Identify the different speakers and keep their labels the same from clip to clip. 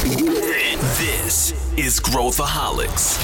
Speaker 1: This is Growthaholics.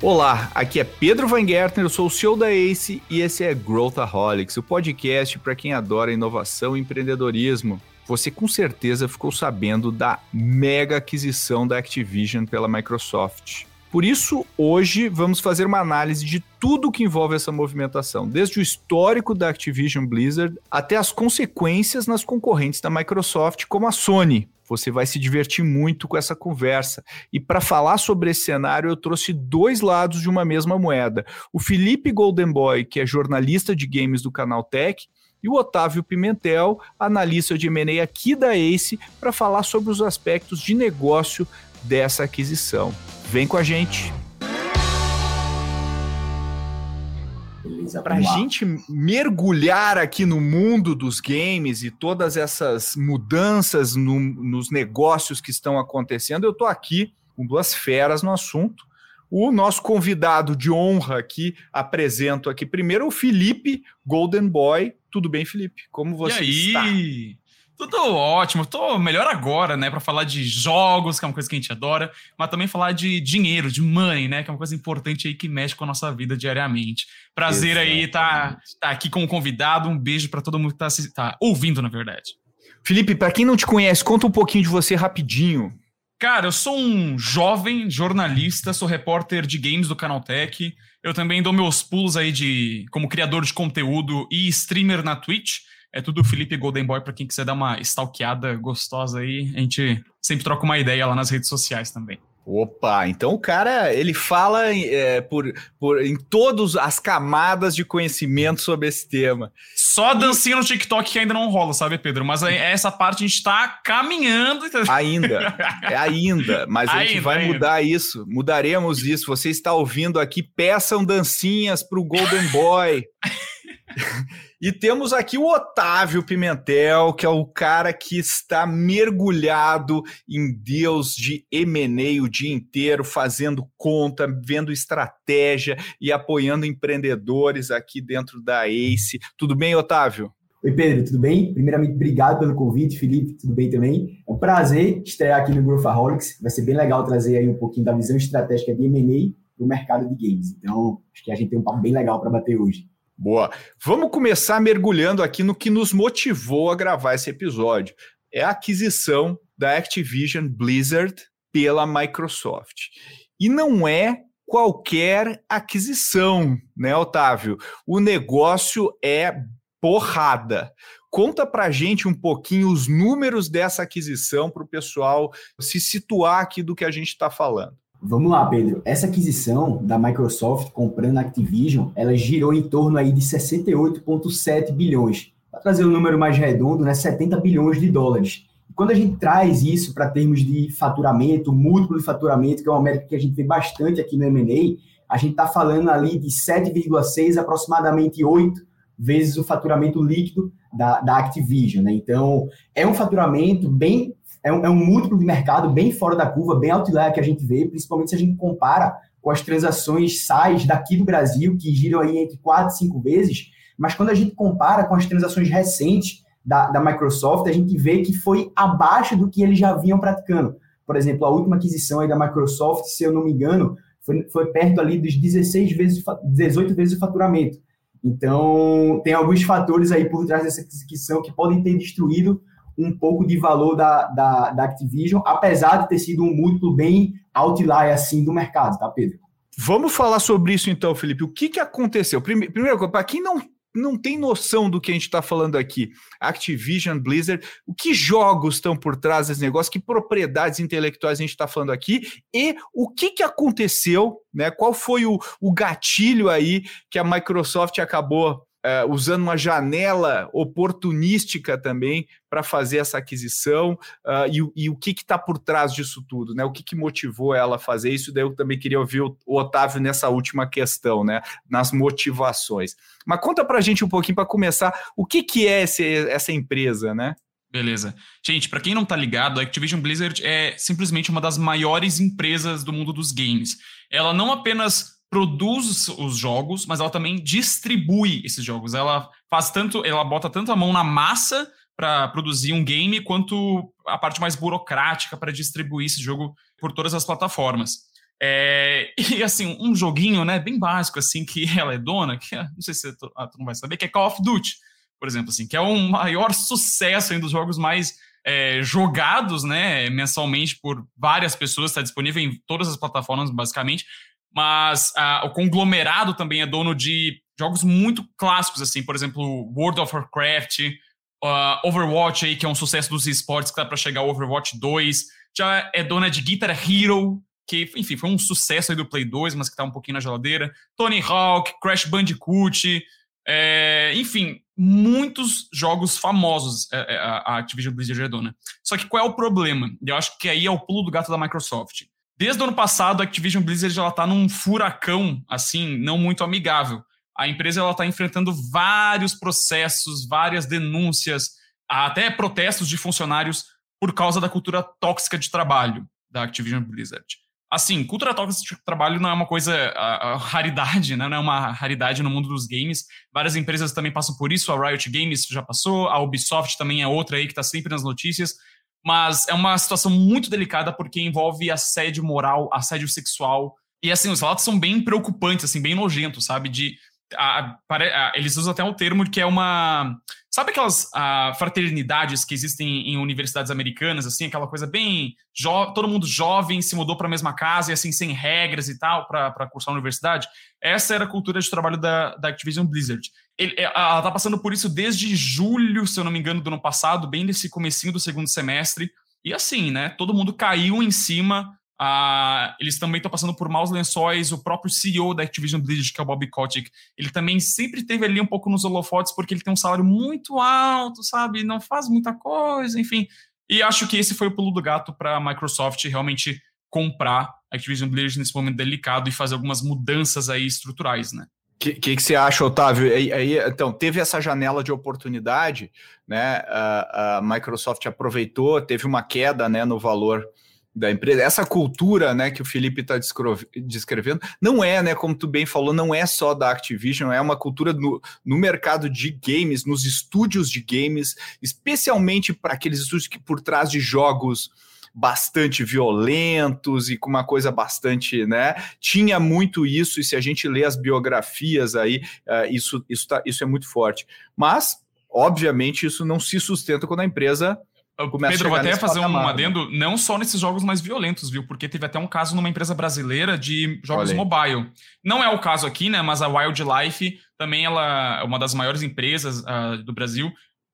Speaker 2: Olá, aqui é Pedro Van Gertner, eu sou o CEO da ACE e esse é Growthaholics, o podcast para quem adora inovação e empreendedorismo. Você com certeza ficou sabendo da mega aquisição da Activision pela Microsoft. Por isso, hoje vamos fazer uma análise de tudo que envolve essa movimentação, desde o histórico da Activision Blizzard até as consequências nas concorrentes da Microsoft, como a Sony. Você vai se divertir muito com essa conversa. E para falar sobre esse cenário, eu trouxe dois lados de uma mesma moeda. O Felipe Goldenboy, que é jornalista de games do canal Tech, e o Otávio Pimentel, analista de M&A aqui da Ace, para falar sobre os aspectos de negócio dessa aquisição. Vem com a gente! Para a gente mergulhar aqui no mundo dos games e todas essas mudanças no, nos negócios que estão acontecendo, eu estou aqui com duas feras no assunto. O nosso convidado de honra aqui, apresento aqui primeiro o Felipe Golden Boy. Tudo bem, Felipe? Como você
Speaker 3: e aí? está? Tudo ótimo, tô melhor agora, né, para falar de jogos, que é uma coisa que a gente adora, mas também falar de dinheiro, de money, né, que é uma coisa importante aí que mexe com a nossa vida diariamente. Prazer Exatamente. aí estar tá, tá aqui como convidado, um beijo para todo mundo que tá, tá ouvindo, na verdade.
Speaker 2: Felipe, para quem não te conhece, conta um pouquinho de você rapidinho.
Speaker 3: Cara, eu sou um jovem jornalista, sou repórter de games do Canaltech. Eu também dou meus pulos aí de como criador de conteúdo e streamer na Twitch. É tudo Felipe Golden Boy para quem quiser dar uma stalkeada gostosa aí. A gente sempre troca uma ideia lá nas redes sociais também.
Speaker 2: Opa, então o cara ele fala é, por, por em todas as camadas de conhecimento sobre esse tema.
Speaker 3: Só dancinha no TikTok que ainda não rola, sabe, Pedro? Mas essa parte a gente está caminhando.
Speaker 2: Ainda, é ainda, mas a gente vai ainda. mudar isso, mudaremos isso. Você está ouvindo aqui, peçam dancinhas para o Golden Boy. E temos aqui o Otávio Pimentel, que é o cara que está mergulhado em Deus de M&A o dia inteiro, fazendo conta, vendo estratégia e apoiando empreendedores aqui dentro da ACE. Tudo bem, Otávio?
Speaker 4: Oi, Pedro, tudo bem? Primeiramente, obrigado pelo convite. Felipe, tudo bem também? É um prazer estrear aqui no Growthaholics. Vai ser bem legal trazer aí um pouquinho da visão estratégica de M&A para o mercado de games. Então, acho que a gente tem um papo bem legal para bater hoje.
Speaker 2: Boa. Vamos começar mergulhando aqui no que nos motivou a gravar esse episódio. É a aquisição da Activision Blizzard pela Microsoft. E não é qualquer aquisição, né, Otávio? O negócio é porrada. Conta pra gente um pouquinho os números dessa aquisição para o pessoal se situar aqui do que a gente está falando.
Speaker 4: Vamos lá, Pedro. Essa aquisição da Microsoft comprando a Activision, ela girou em torno aí de 68,7 bilhões. Para trazer um número mais redondo, né, 70 bilhões de dólares. Quando a gente traz isso para termos de faturamento, múltiplo de faturamento, que é uma métrica que a gente vê bastante aqui no M&A, a gente está falando ali de 7,6 aproximadamente 8 vezes o faturamento líquido da, da Activision. Né? Então, é um faturamento bem é um, é um múltiplo de mercado bem fora da curva, bem outlier que a gente vê, principalmente se a gente compara com as transações SAIs daqui do Brasil, que giram aí entre 4 e 5 vezes, mas quando a gente compara com as transações recentes da, da Microsoft, a gente vê que foi abaixo do que eles já vinham praticando. Por exemplo, a última aquisição aí da Microsoft, se eu não me engano, foi, foi perto ali dos 16 vezes, 18 vezes o faturamento. Então, tem alguns fatores aí por trás dessa aquisição que podem ter destruído um pouco de valor da, da, da Activision, apesar de ter sido um múltiplo bem outlier assim do mercado, tá, Pedro?
Speaker 2: Vamos falar sobre isso então, Felipe. O que, que aconteceu? Primeiro, para quem não, não tem noção do que a gente está falando aqui, Activision, Blizzard, o que jogos estão por trás desse negócio, que propriedades intelectuais a gente está falando aqui e o que, que aconteceu, né? Qual foi o, o gatilho aí que a Microsoft acabou uh, usando uma janela oportunística também para fazer essa aquisição uh, e, e, o que está por trás disso tudo, né? O que, que, motivou ela a fazer isso? Daí eu também queria ouvir o, o Otávio nessa última questão, né? Nas motivações. Mas conta para a gente um pouquinho para começar o que, que é esse, essa empresa, né?
Speaker 3: Beleza. Gente, para quem não tá ligado, a Activision Blizzard é simplesmente uma das maiores empresas do mundo dos games. Ela não apenas produz os jogos, mas ela também distribui esses jogos. Ela faz tanto, ela bota tanto a mão na massa para produzir um game, quanto a parte mais burocrática para distribuir esse jogo por todas as plataformas. É, e assim, um joguinho, né, bem básico, assim, que ela é dona, que não sei se tu, ah, tu não vai saber, que é Call of Duty, por exemplo, assim, que é o maior sucesso um dos jogos mais é, jogados, né, mensalmente por várias pessoas, está disponível em todas as plataformas, basicamente, mas ah, o conglomerado também é dono de jogos muito clássicos, assim, por exemplo, World of Warcraft, uh, Overwatch aí, que é um sucesso dos esportes, que tá para chegar ao Overwatch 2, já é dona de Guitar Hero, que, enfim, foi um sucesso aí do Play 2, mas que tá um pouquinho na geladeira, Tony Hawk, Crash Bandicoot, é, enfim, muitos jogos famosos é, é, a Activision Blizzard é dona. Só que qual é o problema? Eu acho que aí é o pulo do gato da Microsoft. Desde o ano passado, a Activision Blizzard ela tá num furacão, assim, não muito amigável a empresa está enfrentando vários processos, várias denúncias, até protestos de funcionários por causa da cultura tóxica de trabalho da Activision Blizzard. Assim, cultura tóxica de trabalho não é uma coisa a, a raridade, né? não é uma raridade no mundo dos games. Várias empresas também passam por isso, a Riot Games já passou, a Ubisoft também é outra aí que está sempre nas notícias. Mas é uma situação muito delicada porque envolve assédio moral, assédio sexual. E assim, os relatos são bem preocupantes, assim, bem nojentos, sabe? De a, a, eles usam até um termo que é uma. Sabe aquelas a, fraternidades que existem em universidades americanas, assim, aquela coisa bem. Jo, todo mundo jovem se mudou para a mesma casa e assim, sem regras e tal, para cursar a universidade? Essa era a cultura de trabalho da, da Activision Blizzard. Ele, é, ela está passando por isso desde julho, se eu não me engano, do ano passado, bem nesse comecinho do segundo semestre. E assim, né? Todo mundo caiu em cima eles também estão passando por maus lençóis. O próprio CEO da Activision Blizzard, que é o Bob Kotick, ele também sempre teve ali um pouco nos holofotes porque ele tem um salário muito alto, sabe? Não faz muita coisa, enfim. E acho que esse foi o pulo do gato para a Microsoft realmente comprar a Activision Blizzard nesse momento delicado e fazer algumas mudanças aí estruturais, né?
Speaker 2: O que, que, que, você acha, Otávio? Aí, aí, então, teve essa janela de oportunidade, né? A, a Microsoft aproveitou, teve uma queda né, no valor da empresa, essa cultura, né, que o Felipe está descrevendo, não é, né, como tu bem falou, não é só da Activision, é uma cultura no, no mercado de games, nos estúdios de games, especialmente para aqueles estúdios que por trás de jogos bastante violentos e com uma coisa bastante, né, tinha muito isso, e se a gente lê as biografias aí, uh, isso, isso, tá, isso é muito forte. Mas, obviamente, isso não se sustenta quando a empresa
Speaker 3: Pedro, vou até fazer patamar, um né? adendo, né? não só nesses jogos mais violentos, viu? Porque teve até um caso numa empresa brasileira de jogos mobile. Não é o caso aqui, né? Mas a Wildlife também ela é uma das maiores empresas uh, do Brasil.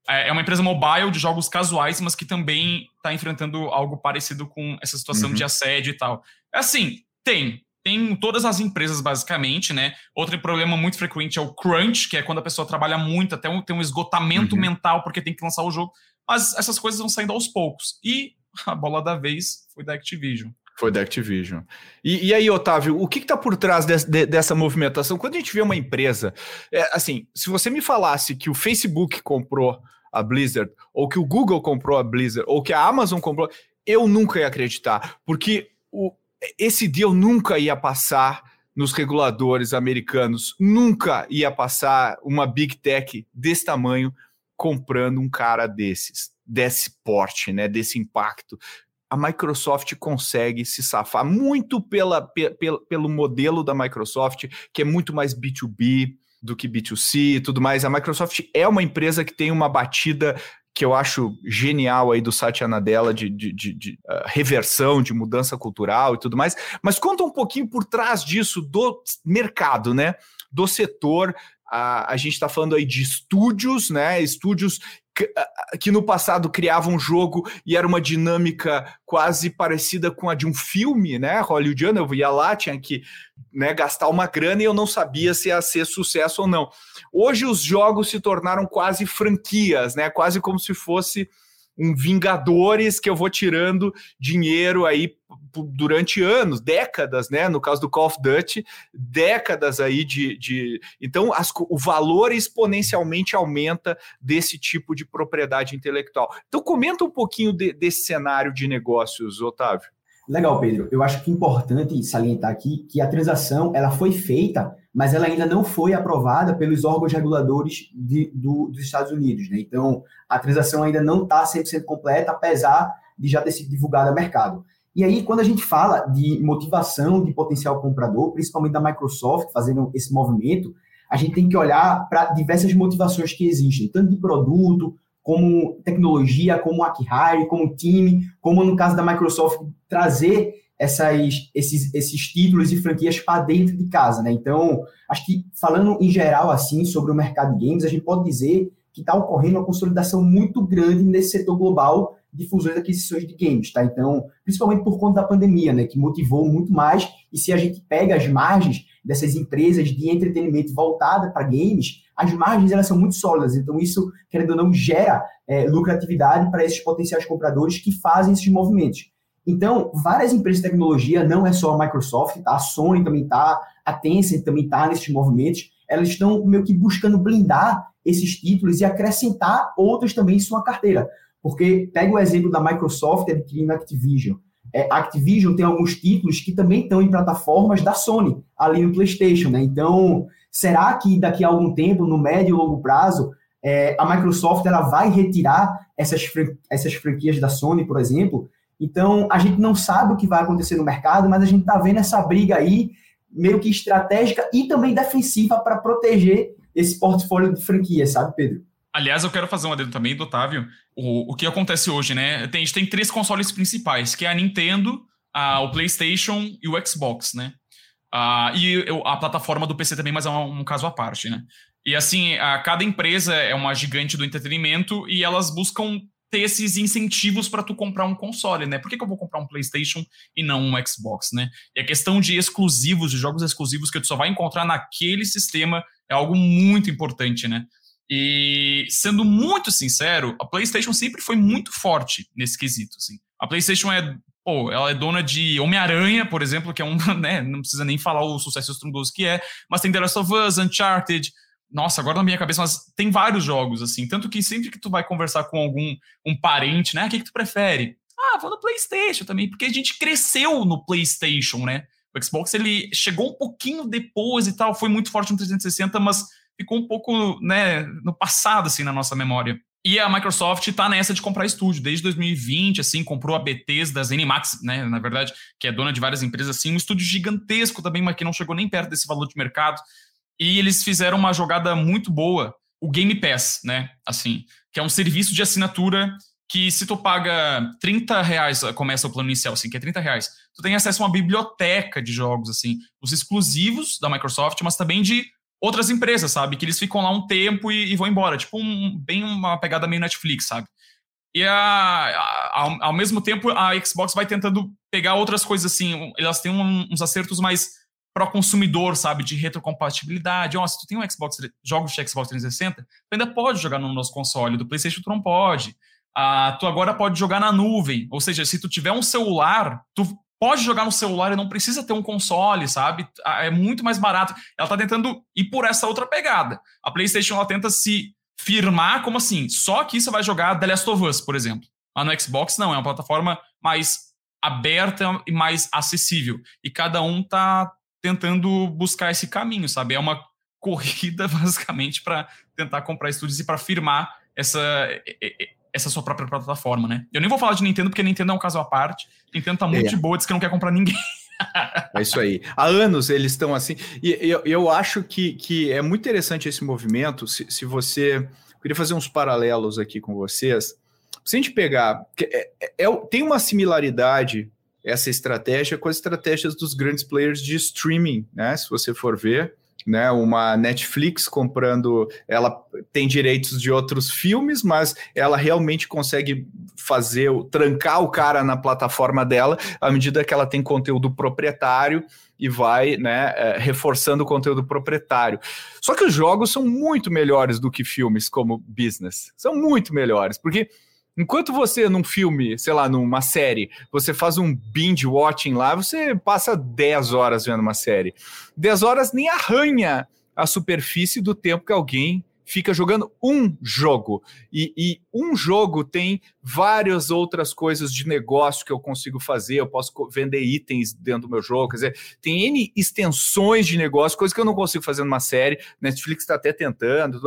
Speaker 3: É, é uma empresa mobile de jogos casuais, mas que também está enfrentando algo parecido com essa situação uhum. de assédio e tal. É assim, tem. Tem todas as empresas, basicamente, né? Outro problema muito frequente é o crunch, que é quando a pessoa trabalha muito, até um, tem um esgotamento uhum. mental porque tem que lançar o jogo. Mas essas coisas vão saindo aos poucos. E a bola da vez foi da Activision.
Speaker 2: Foi da Activision. E, e aí, Otávio, o que está por trás de, de, dessa movimentação? Quando a gente vê uma empresa, é, assim, se você me falasse que o Facebook comprou a Blizzard, ou que o Google comprou a Blizzard, ou que a Amazon comprou, eu nunca ia acreditar, porque o, esse deal nunca ia passar nos reguladores americanos, nunca ia passar uma big tech desse tamanho comprando um cara desses, desse porte, né, desse impacto. A Microsoft consegue se safar muito pela, pela, pelo modelo da Microsoft, que é muito mais B2B do que B2C e tudo mais. A Microsoft é uma empresa que tem uma batida que eu acho genial aí do Satya Nadella de, de, de, de uh, reversão, de mudança cultural e tudo mais. Mas conta um pouquinho por trás disso do mercado, né? Do setor a gente está falando aí de estúdios, né? Estúdios que, no passado criavam um jogo e era uma dinâmica quase parecida com a de um filme, né? Hollywoodiano, eu ia lá, tinha que né, gastar uma grana e eu não sabia se ia ser sucesso ou não. Hoje os jogos se tornaram quase franquias, né? Quase como se fosse um Vingadores que eu vou tirando dinheiro aí durante anos, décadas, né? No caso do Call of Duty, décadas aí de. de... Então, as, o valor exponencialmente aumenta desse tipo de propriedade intelectual. Então, comenta um pouquinho de, desse cenário de negócios, Otávio.
Speaker 4: Legal, Pedro. Eu acho que é importante salientar aqui que a transação ela foi feita, mas ela ainda não foi aprovada pelos órgãos reguladores de, do, dos Estados Unidos. Né? Então, a transação ainda não está 100% completa, apesar de já ter sido divulgada ao mercado. E aí, quando a gente fala de motivação de potencial comprador, principalmente da Microsoft fazendo esse movimento, a gente tem que olhar para diversas motivações que existem, tanto de produto, como tecnologia, como Acquire, como time, como no caso da Microsoft, trazer essas, esses, esses títulos e franquias para dentro de casa, né? Então, acho que falando em geral assim sobre o mercado de games, a gente pode dizer que está ocorrendo uma consolidação muito grande nesse setor global de fusões e aquisições de games, tá? Então, principalmente por conta da pandemia, né, que motivou muito mais, e se a gente pega as margens dessas empresas de entretenimento voltada para games, as margens elas são muito sólidas, então isso, querendo ou não, gera é, lucratividade para esses potenciais compradores que fazem esses movimentos. Então, várias empresas de tecnologia, não é só a Microsoft, tá? a Sony também está, a Tencent também está nesses movimentos, elas estão meio que buscando blindar esses títulos e acrescentar outros também em sua carteira. Porque pega o exemplo da Microsoft adquirindo Activision. É, Activision tem alguns títulos que também estão em plataformas da Sony, ali no PlayStation, né? Então, será que daqui a algum tempo, no médio e longo prazo, é, a Microsoft ela vai retirar essas, essas franquias da Sony, por exemplo? Então, a gente não sabe o que vai acontecer no mercado, mas a gente está vendo essa briga aí, meio que estratégica e também defensiva para proteger esse portfólio de franquias, sabe, Pedro?
Speaker 3: Aliás, eu quero fazer um adendo também do Otávio. O, o que acontece hoje, né? Tem, a gente tem três consoles principais, que é a Nintendo, a, o PlayStation e o Xbox, né? Ah, e a plataforma do PC também, mas é um, um, caso à parte, né? E assim, a, cada empresa é uma gigante do entretenimento e elas buscam ter esses incentivos para tu comprar um console, né? Por que, que, eu vou comprar um PlayStation e não um Xbox, né? E a questão de exclusivos, de jogos exclusivos que tu só vai encontrar naquele sistema é algo muito importante, né? E sendo muito sincero, a PlayStation sempre foi muito forte nesse quesito. Assim. A PlayStation é, pô, ela é dona de Homem-Aranha, por exemplo, que é um, né, não precisa nem falar o sucesso estrondoso que é, mas tem The Last of Us, Uncharted. Nossa, agora na minha cabeça, mas tem vários jogos assim, tanto que sempre que tu vai conversar com algum um parente, né, o que, que tu prefere? Ah, vou no PlayStation também, porque a gente cresceu no PlayStation, né? O Xbox ele chegou um pouquinho depois e tal, foi muito forte no 360, mas ficou um pouco né, no passado, assim, na nossa memória. E a Microsoft está nessa de comprar estúdio. Desde 2020, assim, comprou a BTs das Animax, né, na verdade, que é dona de várias empresas, assim, um estúdio gigantesco também, mas que não chegou nem perto desse valor de mercado. E eles fizeram uma jogada muito boa, o Game Pass, né, assim, que é um serviço de assinatura que se tu paga 30 reais, começa o plano inicial, assim, que é 30 reais, tu tem acesso a uma biblioteca de jogos, assim, os exclusivos da Microsoft, mas também de outras empresas, sabe? Que eles ficam lá um tempo e, e vão embora. Tipo, um, bem uma pegada meio Netflix, sabe? E a, a, ao, ao, mesmo tempo, a Xbox vai tentando pegar outras coisas assim. Elas têm um, uns acertos mais pro consumidor, sabe? De retrocompatibilidade. Ó, se tu tem um Xbox, jogos de Xbox 360, tu ainda pode jogar no nosso console. Do PlayStation tu não pode. Ah, tu agora pode jogar na nuvem. Ou seja, se tu tiver um celular, tu pode jogar no celular e não precisa ter um console, sabe? É muito mais barato. Ela tá tentando ir por essa outra pegada. A PlayStation ela tenta se firmar como assim, só que você vai jogar The Last of Us, por exemplo. Lá no Xbox não, é uma plataforma mais aberta e mais acessível. E cada um tá tentando buscar esse caminho, sabe? É uma corrida basicamente para tentar comprar estúdios e para firmar essa essa sua própria plataforma, né? Eu nem vou falar de Nintendo, porque Nintendo é um caso à parte. Nintendo tá muito é. de boa, diz que não quer comprar ninguém.
Speaker 2: É isso aí. Há anos eles estão assim. E eu, eu acho que, que é muito interessante esse movimento. Se, se você. Eu queria fazer uns paralelos aqui com vocês. Se a gente pegar. É, é, é, tem uma similaridade essa estratégia com as estratégias dos grandes players de streaming, né? Se você for ver né? Uma Netflix comprando, ela tem direitos de outros filmes, mas ela realmente consegue fazer, trancar o cara na plataforma dela à medida que ela tem conteúdo proprietário e vai né, é, reforçando o conteúdo proprietário. Só que os jogos são muito melhores do que filmes como business. São muito melhores, porque Enquanto você, num filme, sei lá, numa série, você faz um binge watching lá, você passa 10 horas vendo uma série. 10 horas nem arranha a superfície do tempo que alguém fica jogando um jogo. E, e, um jogo tem várias outras coisas de negócio que eu consigo fazer. Eu posso vender itens dentro do meu jogo. Quer dizer, tem N extensões de negócio, coisa que eu não consigo fazer numa série. Netflix está até tentando,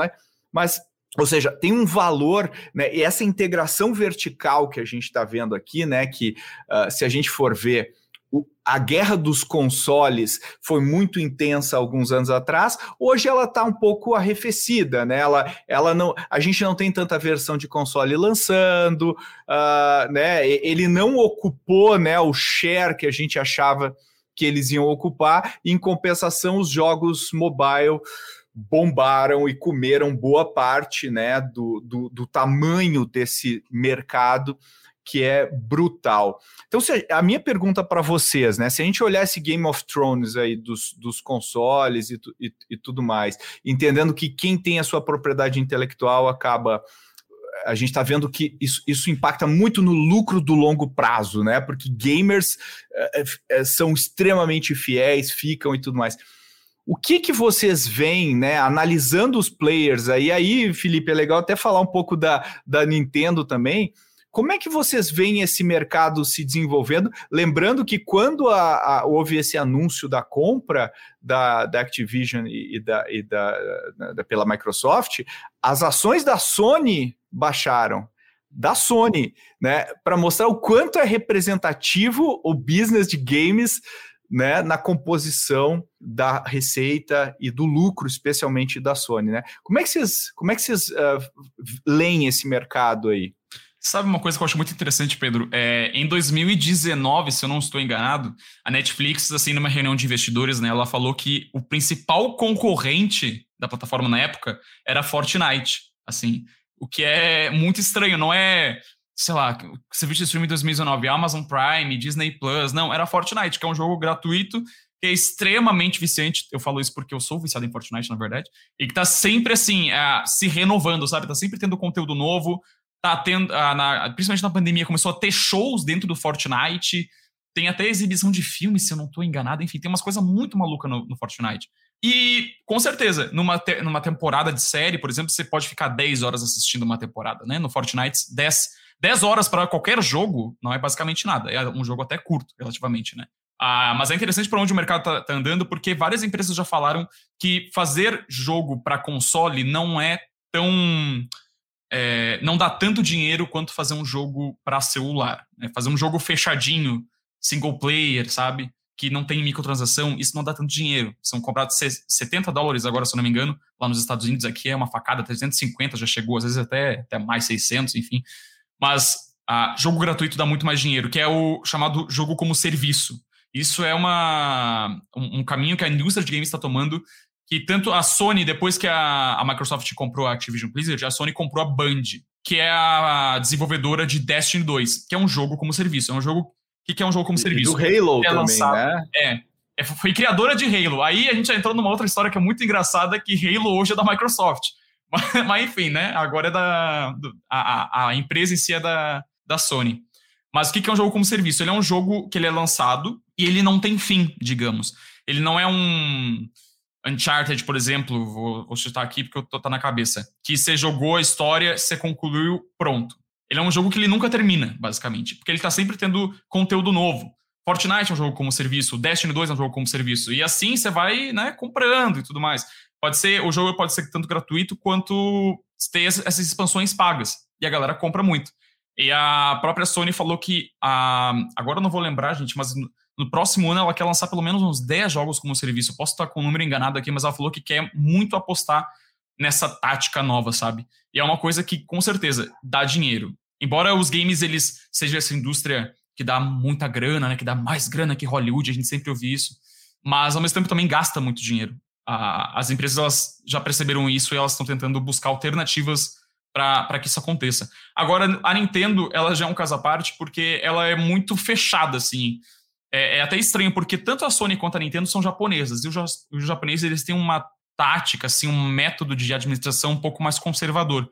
Speaker 2: mas. Ou seja, tem um valor, né? E essa integração vertical que a gente está vendo aqui, né? Que uh, se a gente for ver a guerra dos consoles foi muito intensa alguns anos atrás, hoje ela está um pouco arrefecida, né? Ela, ela não, a gente não tem tanta versão de console lançando, uh, né? Ele não ocupou, né, o share que a gente achava que eles iam ocupar. Em compensação, os jogos mobile bombaram e comeram boa parte, né, do, do, do tamanho desse mercado que é brutal. Então, se, a minha pergunta para vocês, né? Se a gente olhar esse Game of Thrones aí dos, dos consoles e, e, e tudo mais, entendendo que quem tem a sua propriedade intelectual acaba a gente está vendo que isso, isso, impacta muito no lucro do longo prazo, né? Porque gamers é, é, são extremamente fiéis, ficam e tudo mais. O que que vocês veem, né? Analisando os players aí, aí, Felipe, é legal até falar um pouco da, da Nintendo também. Como é que vocês veem esse mercado se desenvolvendo? Lembrando que quando a, a, houve esse anúncio da compra da, da Activision e, e, da, e da, da, pela Microsoft, as ações da Sony baixaram. Da Sony, né? Para mostrar o quanto é representativo o business de games né, na composição da receita e do lucro, especialmente da Sony, né? Como é que vocês, como é que vocês uh, leem esse mercado aí?
Speaker 3: Sabe uma coisa que eu acho muito interessante, Pedro? É, em 2019, se eu não estou enganado, a Netflix, assim, numa reunião de investidores, né, ela falou que o principal concorrente da plataforma na época era Fortnite. Assim, o que é muito estranho, não é, sei lá, serviço de streaming em 2019, Amazon Prime, Disney Plus, não, era Fortnite, que é um jogo gratuito que é extremamente viciante. Eu falo isso porque eu sou viciado em Fortnite, na verdade, e que tá sempre assim, uh, se renovando, sabe? Tá sempre tendo conteúdo novo, tá tendo, ah, na, principalmente na pandemia, começou a ter shows dentro do Fortnite, tem até exibição de filmes, se eu não estou enganado, enfim, tem umas coisas muito malucas no, no, Fortnite. E, com certeza, numa, te, numa temporada de série, por exemplo, você pode ficar 10 horas assistindo uma temporada, né? No Fortnite, 10, 10 horas para qualquer jogo não é basicamente nada, é um jogo até curto, relativamente, né? Ah, mas é interessante para onde o mercado está tá andando, porque várias empresas já falaram que fazer jogo para console não é tão é, não dá tanto dinheiro quanto fazer um jogo para celular. Né? Fazer um jogo fechadinho, single player, sabe? Que não tem microtransação, isso não dá tanto dinheiro. São comprados 70 dólares agora, se eu não me engano, lá nos Estados Unidos, aqui é uma facada, 350 já chegou, às vezes até, até mais 600, enfim. Mas a, jogo gratuito dá muito mais dinheiro, que é o chamado jogo como serviço. Isso é uma, um, um caminho que a indústria de games está tomando que tanto a Sony, depois que a, a Microsoft comprou a Activision Blizzard, a Sony comprou a Band, que é a desenvolvedora de Destiny 2, que é um jogo como serviço. É um jogo. O que, que é um jogo como serviço?
Speaker 2: do Halo é também, lançado, né?
Speaker 3: É, é. Foi criadora de Halo. Aí a gente já entrou numa outra história que é muito engraçada, que Halo hoje é da Microsoft. Mas, enfim, né? Agora é da. Do, a, a empresa em si é da, da Sony. Mas o que, que é um jogo como serviço? Ele é um jogo que ele é lançado e ele não tem fim, digamos. Ele não é um Uncharted, por exemplo, vou, vou chutar aqui porque eu tô tá na cabeça, que você jogou a história, você concluiu, pronto. Ele é um jogo que ele nunca termina, basicamente, porque ele tá sempre tendo conteúdo novo. Fortnite é um jogo como serviço, Destiny 2 é um jogo como serviço, e assim você vai, né, comprando e tudo mais. Pode ser, o jogo pode ser tanto gratuito quanto ter essas expansões pagas, e a galera compra muito. E a própria Sony falou que, a, agora eu não vou lembrar, gente, mas no próximo ano ela quer lançar pelo menos uns 10 jogos como serviço. Posso estar com o número enganado aqui, mas ela falou que quer muito apostar nessa tática nova, sabe? E é uma coisa que com certeza dá dinheiro. Embora os games eles sejam essa indústria que dá muita grana, né, que dá mais grana que Hollywood, a gente sempre ouve isso, mas ao mesmo tempo também gasta muito dinheiro. As empresas elas já perceberam isso e elas estão tentando buscar alternativas para que isso aconteça. Agora, a Nintendo, ela já é um caso à parte porque ela é muito fechada, assim é, é, até estranho, porque tanto a Sony quanto a Nintendo são japonesas, e os, os japoneses eles têm uma tática, assim, um método de administração um pouco mais conservador.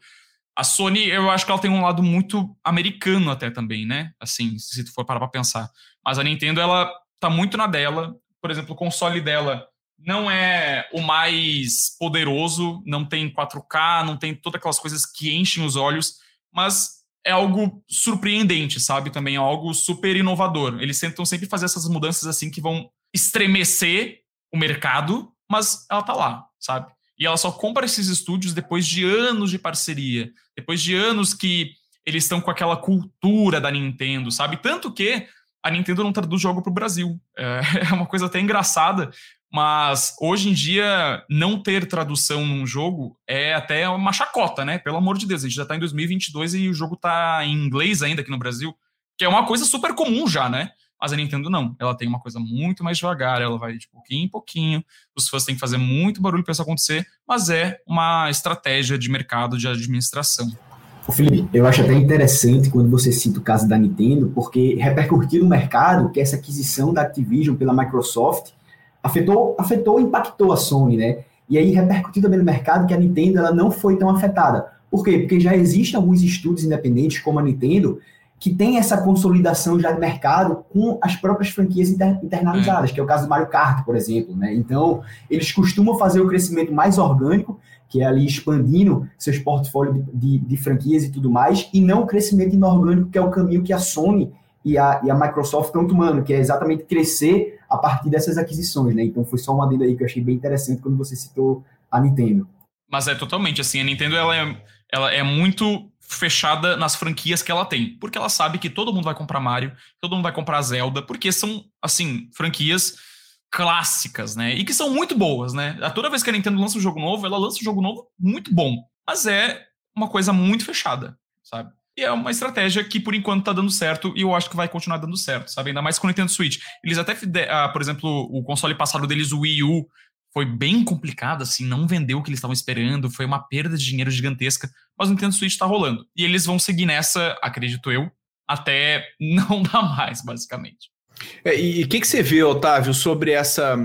Speaker 3: A Sony, eu acho que ela tem um lado muito americano até também, né? Assim, se tu for parar pra pensar. Mas a Nintendo, ela tá muito na dela. Por exemplo, o console dela não é o mais poderoso, não tem 4K, não tem todas aquelas coisas que enchem os olhos, mas é algo surpreendente, sabe? Também é algo super inovador. Eles tentam sempre fazer essas mudanças assim que vão estremecer o mercado, mas ela tá lá, sabe? E ela só compra esses estúdios depois de anos de parceria, depois de anos que eles estão com aquela cultura da Nintendo, sabe? Tanto que a Nintendo não traduz jogo para o Brasil. É, é uma coisa até engraçada, mas hoje em dia não ter tradução num jogo é até uma chacota, né? Pelo amor de Deus, a gente já está em 2022 e o jogo está em inglês ainda aqui no Brasil, que é uma coisa super comum já, né? Mas a Nintendo não. Ela tem uma coisa muito mais devagar, ela vai de pouquinho em pouquinho. Os fãs têm que fazer muito barulho para isso acontecer, mas é uma estratégia de mercado, de administração.
Speaker 4: O Felipe, eu acho até interessante quando você cita o caso da Nintendo, porque repercutiu no mercado que essa aquisição da Activision pela Microsoft afetou, afetou, impactou a Sony, né? E aí repercutiu também no mercado que a Nintendo ela não foi tão afetada. Por quê? Porque já existem alguns estudos independentes, como a Nintendo, que tem essa consolidação já de mercado com as próprias franquias inter, internalizadas, é. que é o caso do Mario Kart, por exemplo. Né? Então, eles costumam fazer o crescimento mais orgânico, que é ali expandindo seus portfólios de, de, de, franquias e tudo mais, e não o crescimento inorgânico, que é o caminho que a Sony e a, e a Microsoft estão tomando, que é exatamente crescer a partir dessas aquisições. Né? Então, foi só uma adenda aí que eu achei bem interessante quando você citou a Nintendo.
Speaker 3: Mas é totalmente assim, a Nintendo ela é, ela é muito fechada nas franquias que ela tem, porque ela sabe que todo mundo vai comprar Mario, todo mundo vai comprar Zelda, porque são, assim, franquias clássicas, né? E que são muito boas, né? Toda vez que a Nintendo lança um jogo novo, ela lança um jogo novo muito bom, mas é uma coisa muito fechada, sabe? E é uma estratégia que, por enquanto, tá dando certo e eu acho que vai continuar dando certo, sabe? Ainda mais com o Nintendo Switch. Eles até, ah, por exemplo, o console passado deles, o Wii U, foi bem complicado, assim, não vendeu o que eles estavam esperando, foi uma perda de dinheiro gigantesca, mas o Nintendo Switch está rolando. E eles vão seguir nessa, acredito eu, até não dar mais, basicamente.
Speaker 2: É, e o que, que você vê, Otávio, sobre essa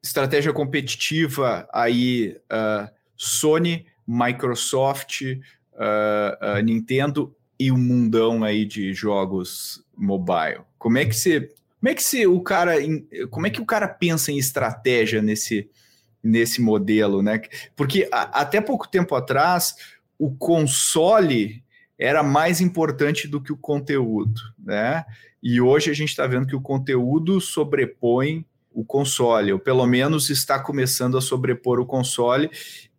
Speaker 2: estratégia competitiva aí, uh, Sony, Microsoft, uh, uh, Nintendo e o mundão aí de jogos mobile? Como é que você, como é que você, o cara, como é que o cara pensa em estratégia nesse nesse modelo, né? Porque a, até pouco tempo atrás o console era mais importante do que o conteúdo, né? E hoje a gente está vendo que o conteúdo sobrepõe o console, ou pelo menos está começando a sobrepor o console.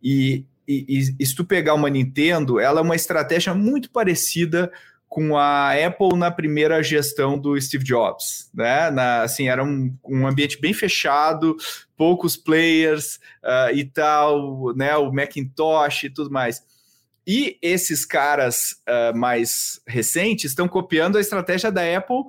Speaker 2: E, e, e se tu pegar uma Nintendo, ela é uma estratégia muito parecida com a Apple na primeira gestão do Steve Jobs, né? Na, assim, era um, um ambiente bem fechado, poucos players uh, e tal, né? O Macintosh e tudo mais. E esses caras uh, mais recentes estão copiando a estratégia da Apple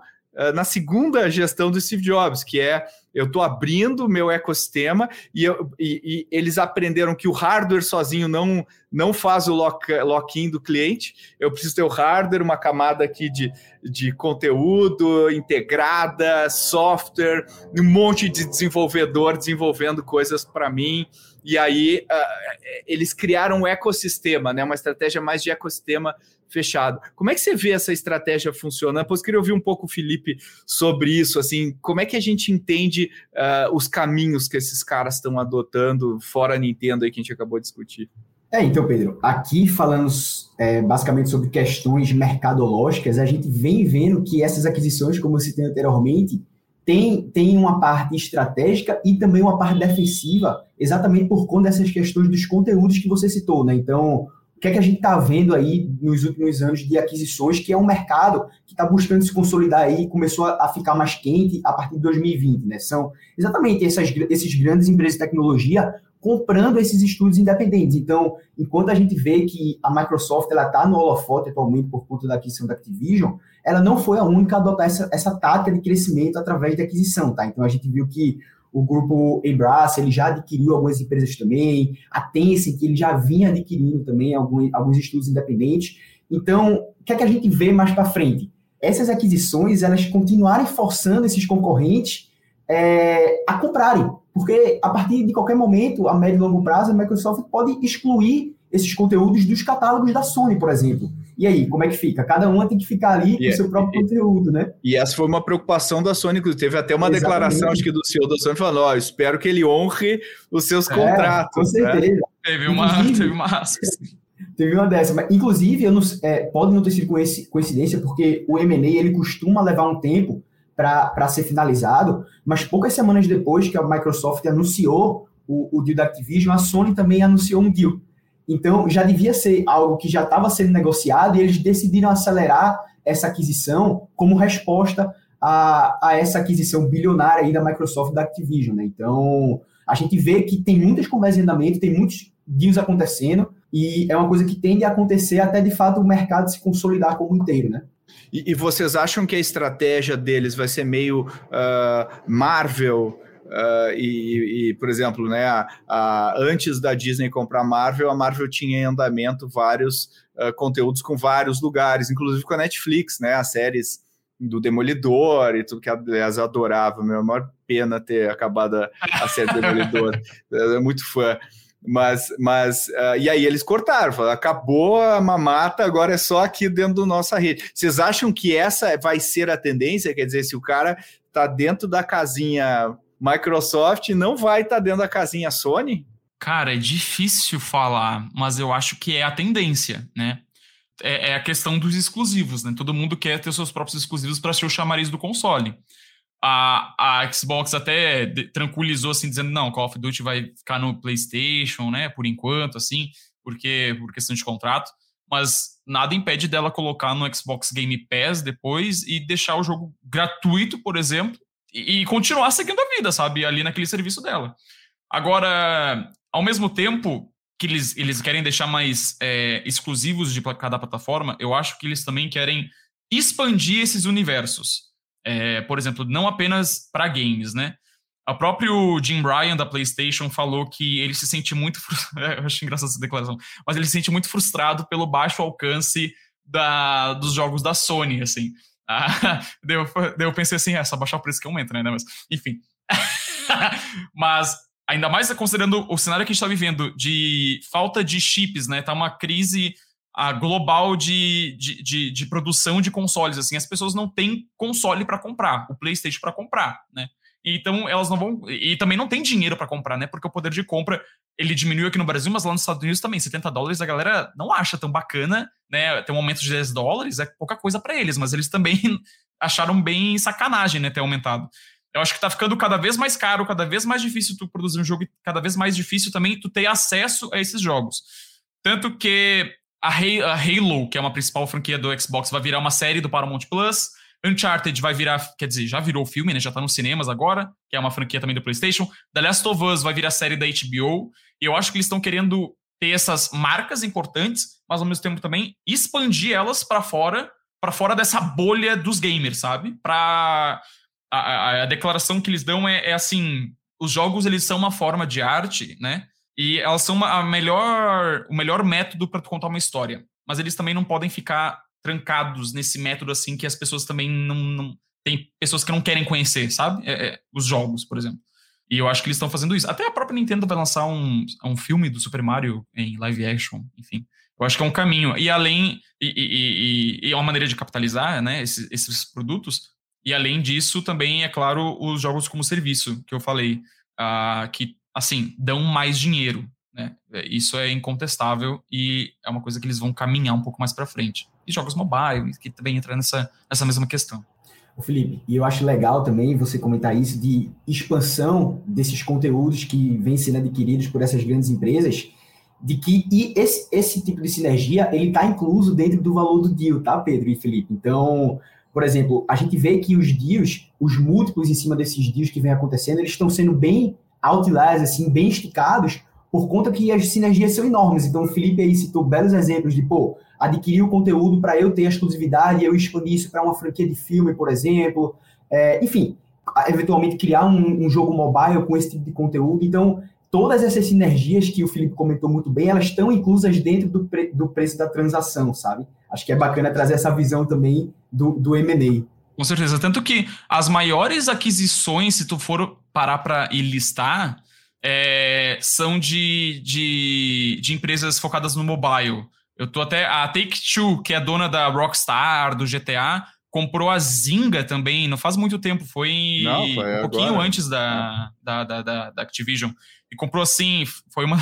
Speaker 2: na segunda gestão do Steve Jobs, que é eu estou abrindo meu ecossistema e, eu, e, e, eles aprenderam que o hardware sozinho não, não faz o lock-in lock do cliente. Eu preciso ter o hardware, uma camada aqui de, de conteúdo integrada, software, um monte de desenvolvedor desenvolvendo coisas para mim. E aí uh, eles criaram um ecossistema, né? uma estratégia mais de ecossistema fechado. Como é que você vê essa estratégia funcionando? Depois queria ouvir um pouco o Felipe sobre isso, assim, como é que a gente entende uh, os caminhos que esses caras estão adotando, fora a Nintendo aí que a gente acabou de discutir?
Speaker 4: É, então, Pedro, aqui falando é, basicamente sobre questões mercadológicas, a gente vem vendo que essas aquisições, como eu citei anteriormente, tem, tem uma parte estratégica e também uma parte defensiva, exatamente por conta dessas questões dos conteúdos que você citou, né? Então, que é que a gente está vendo aí nos últimos anos de aquisições, que é um mercado que está buscando se consolidar aí, começou a, ficar mais quente a partir de 2020, né? São exatamente essas, esses grandes empresas de tecnologia comprando esses estudos independentes. Então, enquanto a gente vê que a Microsoft ela está no holofote atualmente por conta da aquisição da Activision, ela não foi a única a adotar essa, essa tática de crescimento através de aquisição, tá? Então, a gente viu que o grupo Embrace, ele já adquiriu algumas empresas também, a Tencent, ele já vinha adquirindo também alguns, alguns estudos independentes. Então, o que é que a gente vê mais para frente? Essas aquisições, elas continuarem forçando esses concorrentes é, a comprarem, porque a partir de qualquer momento, a médio e longo prazo, a Microsoft pode excluir esses conteúdos dos catálogos da Sony, por exemplo. E aí, como é que fica? Cada uma tem que ficar ali com o seu próprio e, conteúdo, né?
Speaker 2: E essa foi uma preocupação da Sony, inclusive. Teve até uma Exatamente. declaração, acho que do CEO da Sony, falando: ó, oh, espero que ele honre os seus é, contratos.
Speaker 4: Com né? certeza. Né?
Speaker 3: Teve uma. teve uma...
Speaker 4: Teve uma dessa, mas inclusive eu não, é, pode não ter sido coincidência, porque o M&A ele costuma levar um tempo para ser finalizado, mas poucas semanas depois que a Microsoft anunciou o, o deal da Activision, a Sony também anunciou um deal. Então já devia ser algo que já estava sendo negociado e eles decidiram acelerar essa aquisição como resposta a, a essa aquisição bilionária aí da Microsoft da Activision. Né? Então a gente vê que tem muitas conversas em andamento, tem muitos deals acontecendo, e é uma coisa que tende a acontecer até de fato o mercado se consolidar como inteiro, né?
Speaker 2: E, e vocês acham que a estratégia deles vai ser meio uh, Marvel? Uh, e, e, por exemplo, né, a, a, antes da Disney comprar a Marvel, a Marvel tinha em andamento vários uh, conteúdos com vários lugares, inclusive com a Netflix, né, as séries do Demolidor e tudo que aliás eu adorava, meu maior pena ter acabado a, a série Demolidor, é muito fã. Mas, mas uh, e aí eles cortaram, falaram, acabou a mamata, agora é só aqui dentro da nossa rede. Vocês acham que essa vai ser a tendência? Quer dizer, se o cara está dentro da casinha Microsoft, não vai estar tá dentro da casinha Sony?
Speaker 3: Cara, é difícil falar, mas eu acho que é a tendência, né? É, é a questão dos exclusivos, né? Todo mundo quer ter seus próprios exclusivos para ser o chamariz do console a, a Xbox até tranquilizou assim, dizendo, não, Call of Duty vai ficar no PlayStation, né, por enquanto, assim, porque por questão de contrato, mas nada impede dela colocar no Xbox Game Pass depois e deixar o jogo gratuito, por exemplo, e, continuar seguindo a vida, sabe, ali naquele serviço dela. Agora, ao mesmo tempo que eles, eles querem deixar mais é, exclusivos de cada plataforma, eu acho que eles também querem expandir esses universos. É, por exemplo, não apenas para games, né? O próprio Jim Ryan da PlayStation falou que ele se sente muito. Eu acho engraçada essa declaração, mas ele se sente muito frustrado pelo baixo alcance da, dos jogos da Sony, assim. Ah, daí, eu, eu pensei assim, é só baixar o preço que aumenta, né? Mas, enfim. mas ainda mais considerando o cenário que a gente está vivendo de falta de chips, né? Tá uma crise a global de, de, de, de, produção de consoles. Assim, as pessoas não têm console para comprar, o PlayStation para comprar, né? Então elas não vão e também não tem dinheiro para comprar, né? Porque o poder de compra ele diminuiu aqui no Brasil, mas lá nos Estados Unidos também 70 dólares a galera não acha tão bacana, né? Tem um aumento de 10 dólares é pouca coisa para eles, mas eles também acharam bem sacanagem, né? Ter aumentado. Eu acho que tá ficando cada vez mais caro, cada vez mais difícil tu produzir um jogo, e cada vez mais difícil também tu ter acesso a esses jogos. Tanto que a, Halo, que é uma principal franquia do Xbox, vai virar uma série do Paramount Plus. Uncharted vai virar, quer dizer, já virou filme, né? Já tá nos cinemas agora, que é uma franquia também do PlayStation. The Last of Us vai virar série da HBO. E eu acho que eles estão querendo ter essas marcas importantes, mas ao mesmo tempo também expandir elas para fora, para fora dessa bolha dos gamers, sabe? Para a, a, a, declaração que eles dão é, é assim, os jogos eles são uma forma de arte, né? E elas são uma, a melhor, o melhor método para contar uma história. Mas eles também não podem ficar trancados nesse método assim que as pessoas também não, não tem pessoas que não querem conhecer, sabe? É, é, os jogos, por exemplo. E eu acho que eles estão fazendo isso. Até a própria Nintendo vai lançar um, um filme do Super Mario em live action, enfim. Eu acho que é um caminho. E além. E, e, e, e é uma maneira de capitalizar né, esses, esses, produtos. E além disso, também, é claro, os jogos como serviço, que eu falei. Uh, que assim, dão mais dinheiro. Né? É, isso é incontestável e é uma coisa que eles vão caminhar um pouco mais para frente. E jogos mobile, que também entra nessa, nessa mesma questão.
Speaker 4: O Felipe, e eu acho legal também você comentar isso de expansão desses conteúdos que vêm sendo adquiridos por essas grandes empresas, de que e esse, esse tipo de sinergia ele está incluso dentro do valor do deal, tá, Pedro e Felipe? Então, por exemplo, a gente vê que os deals, os múltiplos em cima desses deals que vem acontecendo, eles estão sendo bem outliers, assim, bem esticados, por conta que as sinergias são enormes. Então, o Felipe aí citou belos exemplos de, pô, adquirir o conteúdo para eu ter a exclusividade e eu expandir isso para uma franquia de filme, por exemplo. É, enfim, eventualmente criar um, um, jogo mobile com esse tipo de conteúdo. Então, todas essas sinergias que o Felipe comentou muito bem, elas estão inclusas dentro do, pre, do preço da transação, sabe? Acho que é bacana trazer essa visão também do, do M&A.
Speaker 3: Com certeza. Tanto que as maiores aquisições, se tu for parar para listar, é, são de, de, de, empresas focadas no mobile. Eu tô até. A Take-Two, que é dona da Rockstar, do GTA, comprou a Zynga também, não faz muito tempo, foi, não, foi um pouquinho agora. antes da, da, da, da, Activision. E comprou assim, foi uma.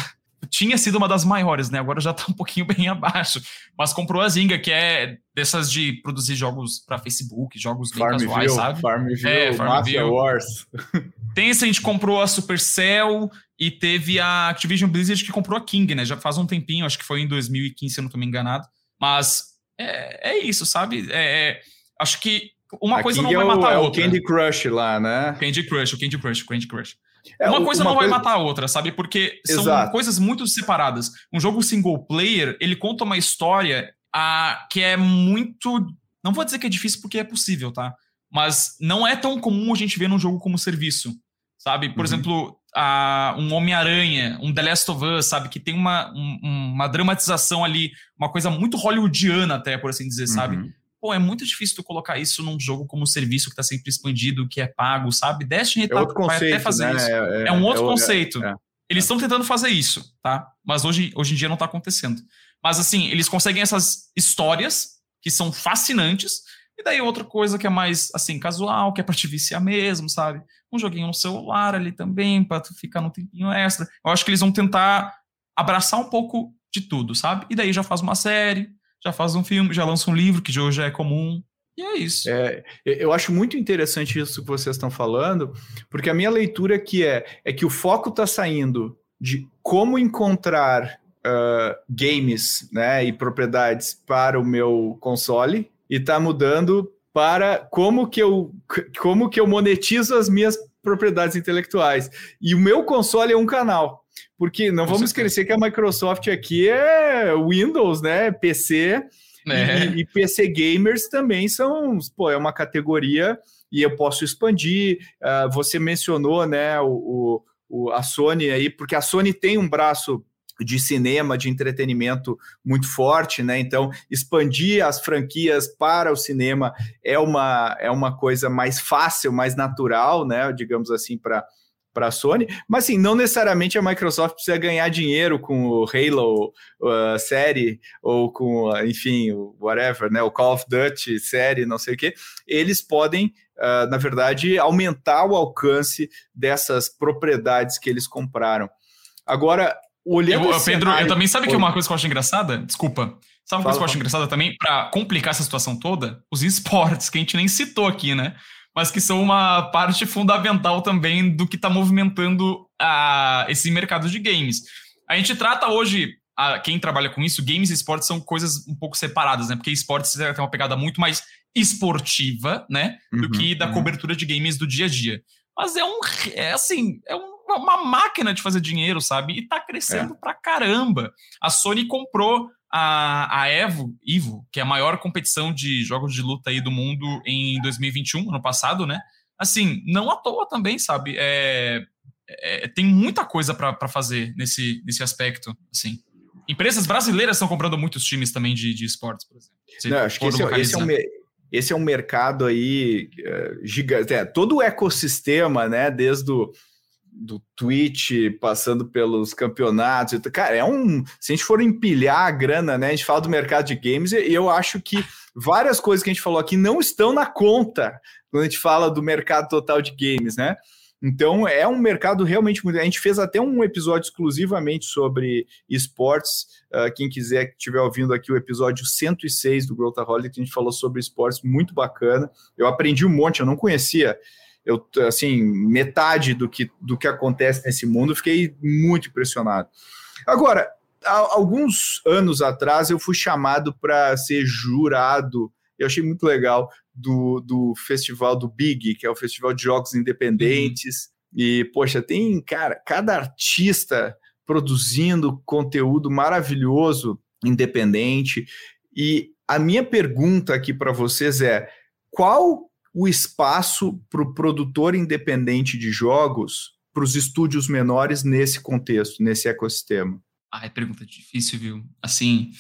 Speaker 3: Tinha sido uma das maiores, né? Agora já tá um pouquinho bem abaixo. Mas comprou a Zynga, que é dessas de produzir jogos para Facebook, jogos bem Farmville, casuais, sabe?
Speaker 2: Farmville, é, Farmville. Mafia Wars.
Speaker 3: Tencent comprou a Supercell e teve a Activision Blizzard que comprou a King, né? Já faz um tempinho, acho que foi em 2015, se eu não tô me enganado. Mas é, é isso, sabe? É, é acho que uma coisa não vai matar a outra.
Speaker 2: É o Candy Crush lá, né?
Speaker 3: Candy Crush, o Candy Crush, o Candy Crush. É, uma coisa uma não coisa... vai matar a outra, sabe? Porque são Exato. coisas muito separadas. Um jogo single player, ele conta uma história a, que é muito. Não vou dizer que é difícil porque é possível, tá? Mas não é tão comum a gente ver num jogo como serviço, sabe? Por uhum. exemplo, a, um Homem-Aranha, um The Last of Us, sabe? Que tem uma, um, uma dramatização ali, uma coisa muito hollywoodiana até, por assim dizer, sabe? Pô, é muito difícil tu colocar isso num jogo como serviço que está sempre expandido, que é pago, sabe? Destiny
Speaker 2: é tá, outro vai conceito, até fazer
Speaker 3: né? isso. É, é, é um outro é conceito. É. Eles estão tentando fazer isso, tá? Mas hoje, hoje em dia não está acontecendo. Mas assim, eles conseguem essas histórias que são fascinantes, e daí outra coisa que é mais assim, casual, que é pra te viciar mesmo, sabe? Um joguinho no celular ali também, pra tu ficar no tempinho extra. Eu acho que eles vão tentar abraçar um pouco de tudo, sabe? E daí já faz uma série, já faz um filme, já lança um livro, que hoje é comum. E é isso.
Speaker 2: É, eu acho muito interessante isso que vocês estão falando, porque a minha leitura aqui é, é que o foco está saindo de como encontrar uh, games né, e propriedades para o meu console e está mudando para como que eu como que eu monetizo as minhas propriedades intelectuais. E o meu console é um canal. Porque não Com vamos certeza. esquecer que a Microsoft aqui é Windows, né? PC. É. E, e, PC gamers também são, pô, é uma categoria e eu posso expandir. Uh, você mencionou, né, o, o, a Sony aí, porque a Sony tem um braço de cinema, de entretenimento muito forte, né? Então, expandir as franquias para o cinema é uma, é uma coisa mais fácil, mais natural, né? Digamos assim, para para a Sony, mas assim, não necessariamente a Microsoft precisa ganhar dinheiro com o Halo uh, série ou com, enfim, o whatever, né, o Call of Duty série, não sei o que, eles podem, uh, na verdade, aumentar o alcance dessas propriedades que eles compraram. Agora, olhando...
Speaker 3: Eu, Pedro, cenário... eu também sabe que é uma coisa que eu acho engraçada? Desculpa. Sabe uma coisa que eu acho engraçada também? Para complicar essa situação toda? Os esportes, que a gente nem citou aqui, né? Mas que são uma parte fundamental também do que está movimentando a, esse mercado de games. A gente trata hoje, a, quem trabalha com isso, games e esportes são coisas um pouco separadas, né? Porque esportes tem uma pegada muito mais esportiva, né? Do uhum, que da uhum. cobertura de games do dia a dia. Mas é um. É assim, é um, uma máquina de fazer dinheiro, sabe? E tá crescendo é. pra caramba. A Sony comprou a, a Evo, Evo, que é a maior competição de jogos de luta aí do mundo em 2021, ano passado, né? Assim, não à toa também, sabe? É, é, tem muita coisa para fazer nesse, nesse aspecto, assim. Empresas brasileiras estão comprando muitos times também de, de esportes, por exemplo.
Speaker 2: Não, acho que esse, é, esse, é um, esse é um mercado aí uh, gigante. É, todo o ecossistema, né? Desde o do Twitch, passando pelos campeonatos. Cara, é um. Se a gente for empilhar a grana, né? A gente fala do mercado de games, e eu acho que várias coisas que a gente falou aqui não estão na conta quando a gente fala do mercado total de games, né? Então é um mercado realmente muito. A gente fez até um episódio exclusivamente sobre esportes. Uh, quem quiser que estiver ouvindo aqui o episódio 106 do Growthaholic, a gente falou sobre esportes muito bacana. Eu aprendi um monte, eu não conhecia eu assim metade do que, do que acontece nesse mundo, fiquei muito impressionado. Agora, alguns anos atrás eu fui chamado para ser jurado. Eu achei muito legal do, do festival do Big, que é o festival de jogos independentes. Uhum. E poxa, tem cara, cada artista produzindo conteúdo maravilhoso, independente. E a minha pergunta aqui para vocês é: qual o espaço para o produtor independente de jogos, para os estúdios menores nesse contexto, nesse ecossistema?
Speaker 3: Ah, é pergunta difícil, viu? Assim,